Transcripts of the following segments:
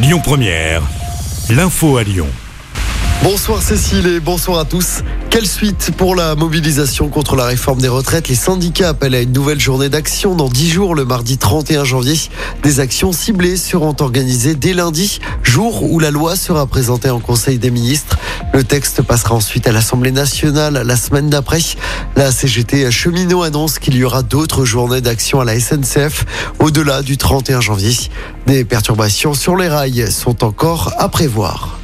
Lyon Première, l'info à Lyon. Bonsoir Cécile et bonsoir à tous. Quelle suite pour la mobilisation contre la réforme des retraites? Les syndicats appellent à une nouvelle journée d'action dans 10 jours, le mardi 31 janvier. Des actions ciblées seront organisées dès lundi, jour où la loi sera présentée en Conseil des ministres. Le texte passera ensuite à l'Assemblée nationale la semaine d'après. La CGT cheminot annonce qu'il y aura d'autres journées d'action à la SNCF au-delà du 31 janvier. Des perturbations sur les rails sont encore à prévoir.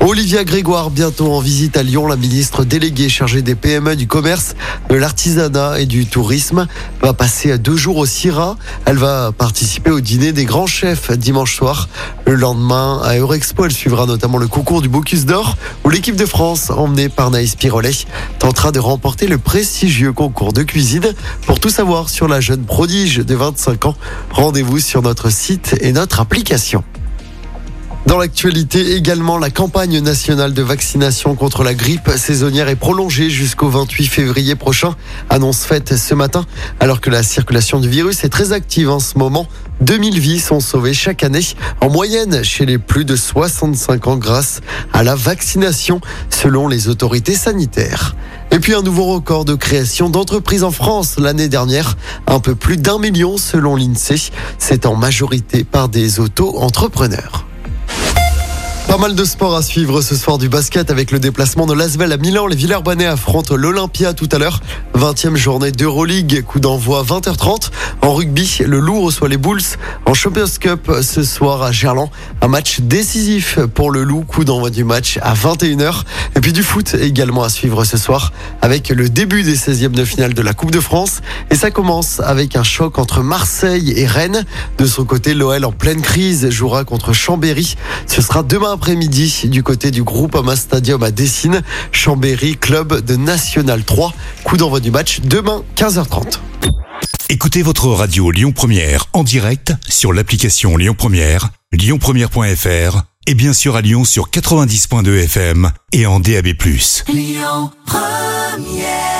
Olivia Grégoire, bientôt en visite à Lyon, la ministre déléguée chargée des PME, du commerce, de l'artisanat et du tourisme, va passer deux jours au CIRA. Elle va participer au dîner des grands chefs dimanche soir. Le lendemain, à Eurexpo, elle suivra notamment le concours du Bocuse d'Or, où l'équipe de France, emmenée par Naïs Pirolet, tentera de remporter le prestigieux concours de cuisine. Pour tout savoir sur la jeune prodige de 25 ans, rendez-vous sur notre site et notre application. Dans l'actualité également, la campagne nationale de vaccination contre la grippe saisonnière est prolongée jusqu'au 28 février prochain. Annonce faite ce matin, alors que la circulation du virus est très active en ce moment. 2000 vies sont sauvées chaque année, en moyenne chez les plus de 65 ans grâce à la vaccination, selon les autorités sanitaires. Et puis un nouveau record de création d'entreprises en France l'année dernière, un peu plus d'un million selon l'INSEE. C'est en majorité par des auto-entrepreneurs. Pas mal de sport à suivre ce soir du basket avec le déplacement de Lasvel à Milan. Les Villers-Banais affrontent l'Olympia tout à l'heure. 20e journée d'Euroleague, coup d'envoi 20h30. En rugby, le Loup reçoit les Bulls en Champions Cup ce soir à Gerland. Un match décisif pour le Loup, coup d'envoi du match à 21h. Et puis du foot également à suivre ce soir avec le début des 16e de finale de la Coupe de France. Et ça commence avec un choc entre Marseille et Rennes. De son côté, l'OL en pleine crise jouera contre Chambéry. Ce sera demain après-midi du côté du groupe Ama Stadium à Dessine. Chambéry, club de National 3. Coup d'envoi du match demain 15h30. Écoutez votre radio Lyon Première en direct sur l'application Lyon Première, lyonpremière.fr et bien sûr à Lyon sur 90.2 FM et en DAB+. Lyon Première